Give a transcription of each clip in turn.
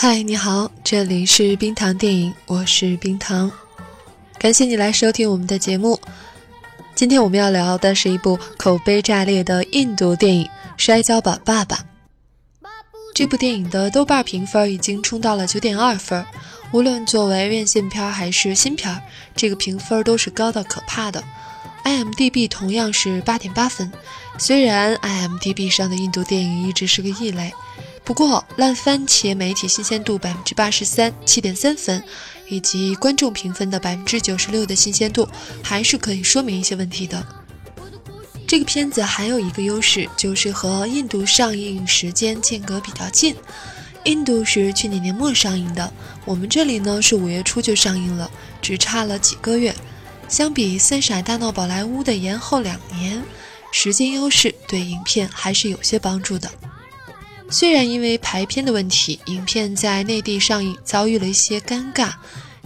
嗨，你好，这里是冰糖电影，我是冰糖，感谢你来收听我们的节目。今天我们要聊的是一部口碑炸裂的印度电影《摔跤吧，爸爸》。这部电影的豆瓣评分已经冲到了九点二分，无论作为院线片还是新片，这个评分都是高到可怕的。IMDB 同样是八点八分，虽然 IMDB 上的印度电影一直是个异类。不过，烂番茄媒体新鲜度百分之八十三，七点三分，以及观众评分的百分之九十六的新鲜度，还是可以说明一些问题的。这个片子还有一个优势，就是和印度上映时间间隔比较近。印度是去年年末上映的，我们这里呢是五月初就上映了，只差了几个月。相比《三傻大闹宝莱坞》的延后两年，时间优势对影片还是有些帮助的。虽然因为排片的问题，影片在内地上映遭遇了一些尴尬，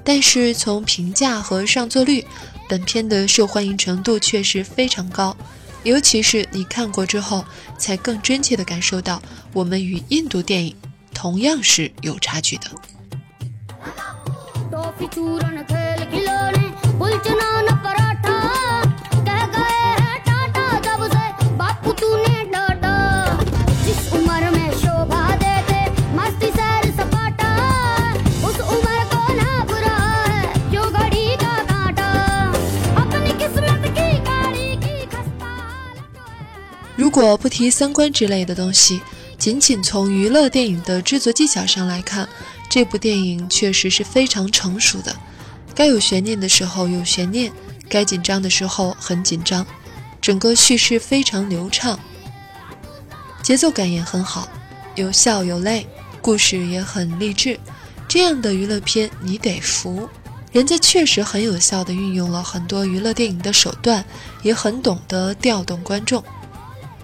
但是从评价和上座率，本片的受欢迎程度确实非常高。尤其是你看过之后，才更真切地感受到我们与印度电影同样是有差距的。如果不提三观之类的东西，仅仅从娱乐电影的制作技巧上来看，这部电影确实是非常成熟的。该有悬念的时候有悬念，该紧张的时候很紧张，整个叙事非常流畅，节奏感也很好，有笑有泪，故事也很励志。这样的娱乐片你得服，人家确实很有效地运用了很多娱乐电影的手段，也很懂得调动观众。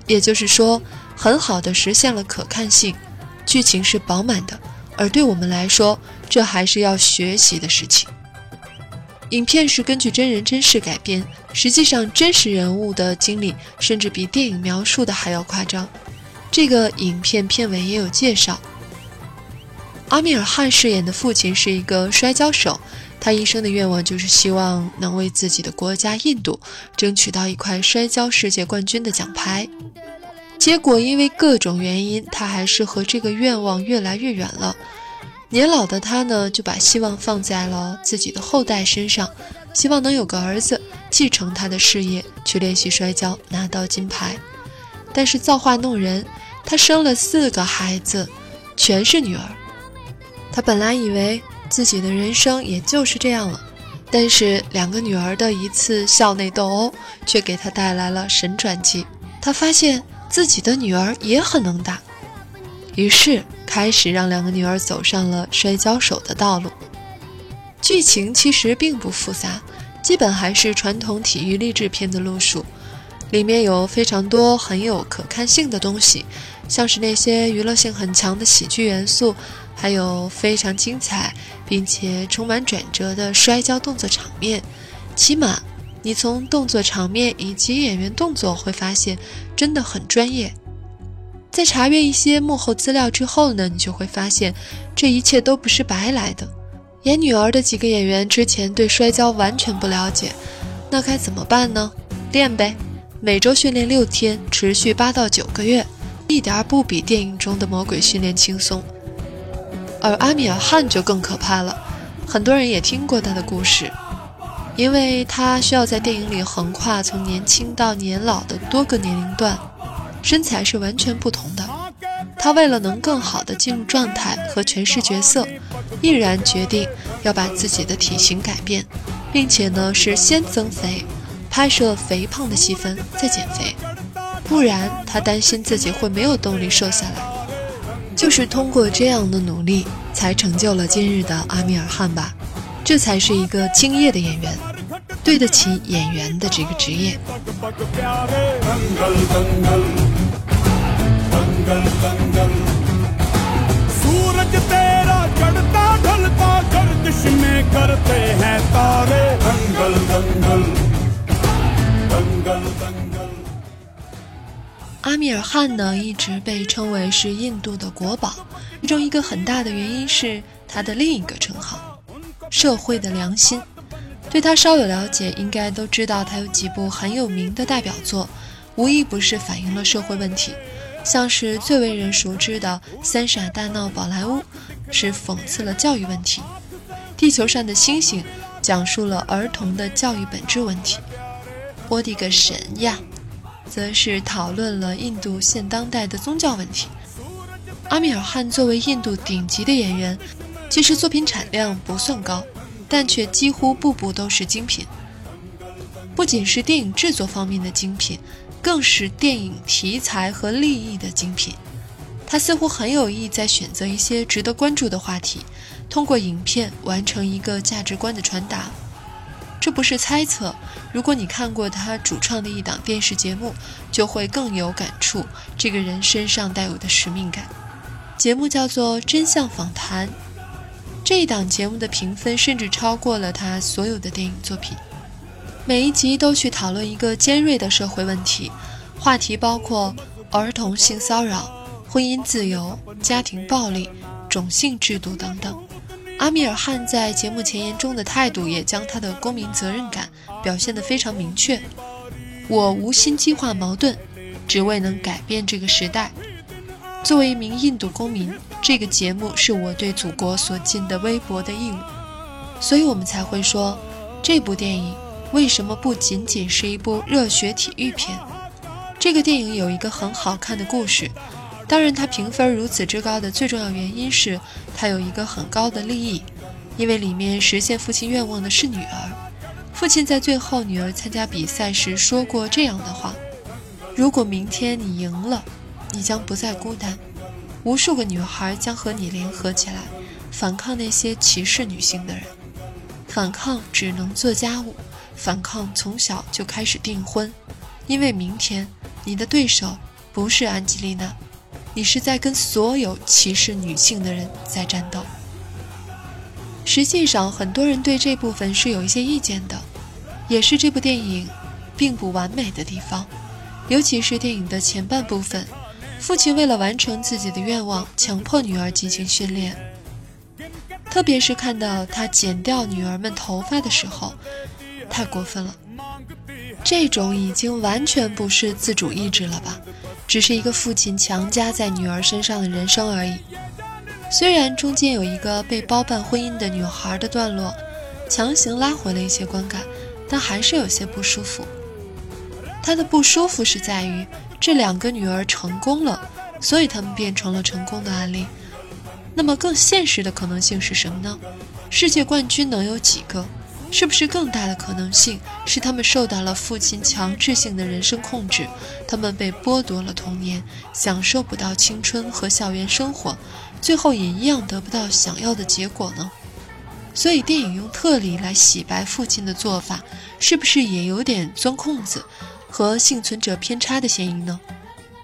也就是说，很好的实现了可看性，剧情是饱满的，而对我们来说，这还是要学习的事情。影片是根据真人真事改编，实际上真实人物的经历甚至比电影描述的还要夸张。这个影片片尾也有介绍，阿米尔汗饰演的父亲是一个摔跤手，他一生的愿望就是希望能为自己的国家印度争取到一块摔跤世界冠军的奖牌。结果因为各种原因，他还是和这个愿望越来越远了。年老的他呢，就把希望放在了自己的后代身上，希望能有个儿子继承他的事业，去练习摔跤，拿到金牌。但是造化弄人，他生了四个孩子，全是女儿。他本来以为自己的人生也就是这样了，但是两个女儿的一次校内斗殴，却给他带来了神转机。他发现。自己的女儿也很能打，于是开始让两个女儿走上了摔跤手的道路。剧情其实并不复杂，基本还是传统体育励志片的路数。里面有非常多很有可看性的东西，像是那些娱乐性很强的喜剧元素，还有非常精彩并且充满转折的摔跤动作场面，起码。你从动作场面以及演员动作会发现，真的很专业。在查阅一些幕后资料之后呢，你就会发现，这一切都不是白来的。演女儿的几个演员之前对摔跤完全不了解，那该怎么办呢？练呗，每周训练六天，持续八到九个月，一点儿不比电影中的魔鬼训练轻松。而阿米尔汗就更可怕了，很多人也听过他的故事。因为他需要在电影里横跨从年轻到年老的多个年龄段，身材是完全不同的。他为了能更好的进入状态和诠释角色，毅然决定要把自己的体型改变，并且呢是先增肥，拍摄肥胖的戏份再减肥，不然他担心自己会没有动力瘦下来。就是通过这样的努力，才成就了今日的阿米尔汗吧。这才是一个敬业的演员，对得起演员的这个职业。阿米尔汗呢，一直被称为是印度的国宝，其中一个很大的原因是他的另一个称号——社会的良心。对他稍有了解，应该都知道他有几部很有名的代表作，无一不是反映了社会问题。像是最为人熟知的《三傻大闹宝莱坞》，是讽刺了教育问题；《地球上的星星》讲述了儿童的教育本质问题；《我的个神呀》则是讨论了印度现当代的宗教问题。阿米尔汗作为印度顶级的演员，其实作品产量不算高，但却几乎步步都是精品。不仅是电影制作方面的精品，更是电影题材和立意的精品。他似乎很有意在选择一些值得关注的话题，通过影片完成一个价值观的传达。这不是猜测。如果你看过他主创的一档电视节目，就会更有感触。这个人身上带有的使命感。节目叫做《真相访谈》，这一档节目的评分甚至超过了他所有的电影作品。每一集都去讨论一个尖锐的社会问题，话题包括儿童性骚扰、婚姻自由、家庭暴力、种姓制度等等。阿米尔汗在节目前言中的态度，也将他的公民责任感表现得非常明确。我无心激化矛盾，只为能改变这个时代。作为一名印度公民，这个节目是我对祖国所尽的微薄的义务。所以我们才会说，这部电影为什么不仅仅是一部热血体育片？这个电影有一个很好看的故事。当然，它评分如此之高的最重要原因是，它有一个很高的利益，因为里面实现父亲愿望的是女儿。父亲在最后女儿参加比赛时说过这样的话：“如果明天你赢了，你将不再孤单，无数个女孩将和你联合起来，反抗那些歧视女性的人，反抗只能做家务，反抗从小就开始订婚，因为明天你的对手不是安吉丽娜。”你是在跟所有歧视女性的人在战斗。实际上，很多人对这部分是有一些意见的，也是这部电影并不完美的地方。尤其是电影的前半部分，父亲为了完成自己的愿望，强迫女儿进行训练。特别是看到他剪掉女儿们头发的时候，太过分了。这种已经完全不是自主意志了吧？只是一个父亲强加在女儿身上的人生而已。虽然中间有一个被包办婚姻的女孩的段落，强行拉回了一些观感，但还是有些不舒服。他的不舒服是在于这两个女儿成功了，所以他们变成了成功的案例。那么更现实的可能性是什么呢？世界冠军能有几个？是不是更大的可能性是他们受到了父亲强制性的人生控制，他们被剥夺了童年，享受不到青春和校园生活，最后也一样得不到想要的结果呢？所以电影用特例来洗白父亲的做法，是不是也有点钻空子和幸存者偏差的嫌疑呢？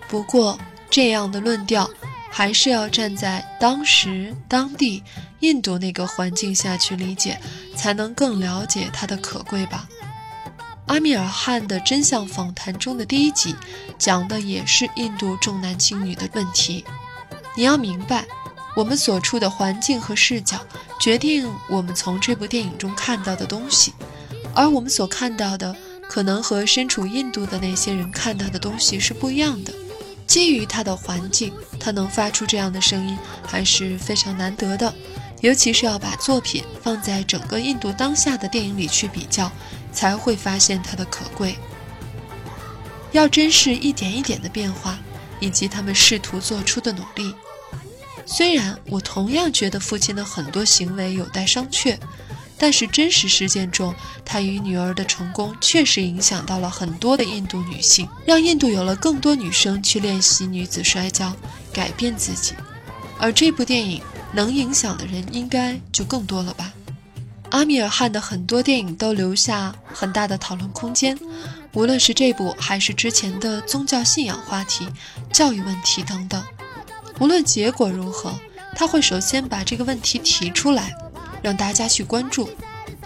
不过这样的论调还是要站在当时当地。印度那个环境下去理解，才能更了解它的可贵吧。阿米尔汗的真相访谈中的第一集，讲的也是印度重男轻女的问题。你要明白，我们所处的环境和视角，决定我们从这部电影中看到的东西，而我们所看到的，可能和身处印度的那些人看到的东西是不一样的。基于他的环境，他能发出这样的声音，还是非常难得的。尤其是要把作品放在整个印度当下的电影里去比较，才会发现它的可贵。要珍视一点一点的变化，以及他们试图做出的努力。虽然我同样觉得父亲的很多行为有待商榷，但是真实事件中，他与女儿的成功确实影响到了很多的印度女性，让印度有了更多女生去练习女子摔跤，改变自己。而这部电影能影响的人应该就更多了吧？阿米尔汗的很多电影都留下很大的讨论空间，无论是这部还是之前的宗教信仰话题、教育问题等等，无论结果如何，他会首先把这个问题提出来，让大家去关注。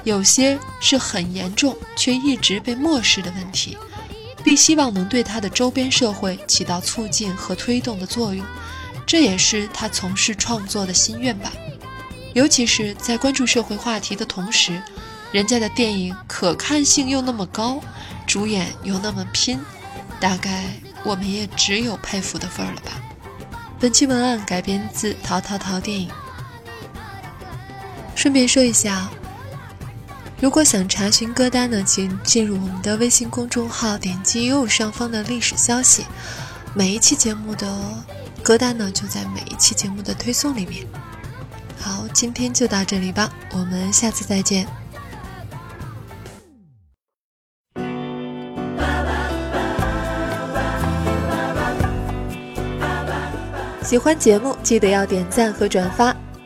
有些是很严重却一直被漠视的问题，并希望能对他的周边社会起到促进和推动的作用。这也是他从事创作的心愿吧，尤其是在关注社会话题的同时，人家的电影可看性又那么高，主演又那么拼，大概我们也只有佩服的份儿了吧。本期文案改编自《淘淘淘》电影。顺便说一下，如果想查询歌单呢，请进入我们的微信公众号，点击右上方的历史消息，每一期节目的。歌单呢，就在每一期节目的推送里面。好，今天就到这里吧，我们下次再见。喜欢节目记得要点赞和转发，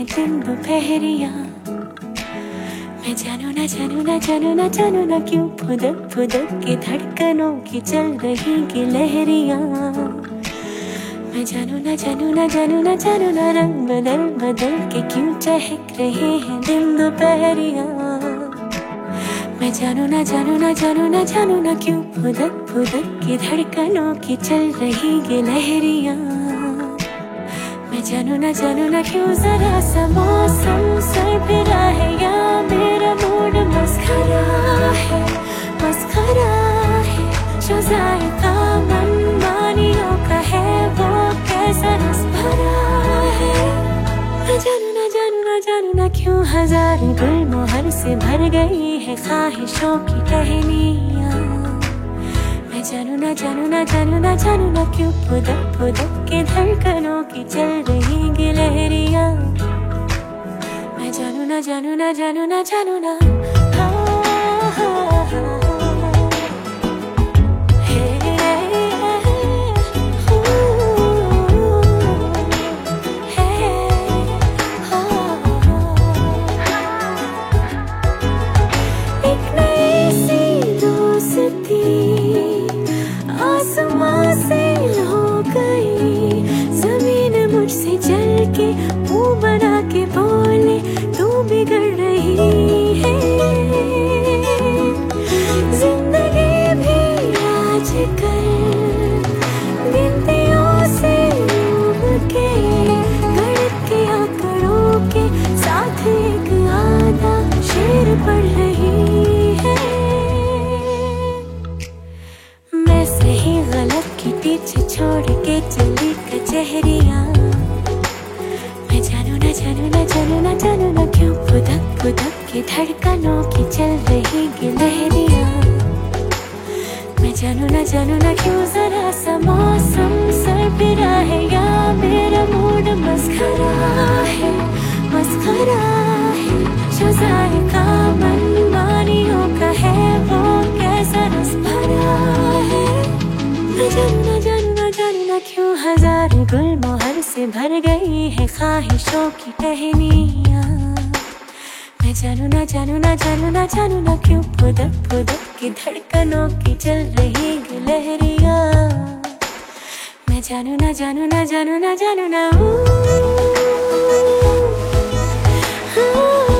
हैं दिन दोपहरिया मैं जानू ना जानू ना जानू ना जानू ना क्यों फुदक फुदक के धड़कनों की चल रही की लहरिया मैं जानू ना जानू ना जानू ना जानू ना रंग बदल बदल के क्यों चहक रहे हैं दिन दोपहरिया मैं जानू ना जानू ना जानू ना जानू ना क्यों फुदक फुदक के धड़कनों की चल रही गे लहरिया मैं जानू ना जानू ना क्यों जरा सा मौसम सर फिरा है या मेरा मूड मस्खरा है? मस्खरा है जो जायका मन मानियों का है, वो कैसा रस भरा है? ना जानू ना जानू ना जानू ना क्यों हज़ार गुल मोहर से भर गई है ख्वाहिशों की टहनिया जानू ना जानू ना जानू ना जानू ना क्यों फुदक फुदक के धड़कनों की चल रही गिलहरिया मैं जानू ना जानू ना जानू ना जानू ना। हाँ हाँ हाँ। पीछे छोड़ के चली कचहरिया मैं जानू, ना जानू ना जानू ना जानू, ना क्यों खुदक खुदक के धड़कनों की चल रही गिलहरिया। मैं जानू, ना जानू, ना क्यों जरा सा मौसम सरबिरा है या मेरा मूड मस्खरा है मस्खरा है। जो जायका मनमानियों का है वो कैसा रस भरा है? गई है ख्वाहिशों की टहनिया। मैं जानू ना जानू ना जानू ना जानू ना क्यों फुदक फुदक की धड़कनों की चल रही लहरिया। मैं जानू ना जानू ना जानू ना जानू ना जानू ऊ, ऊ,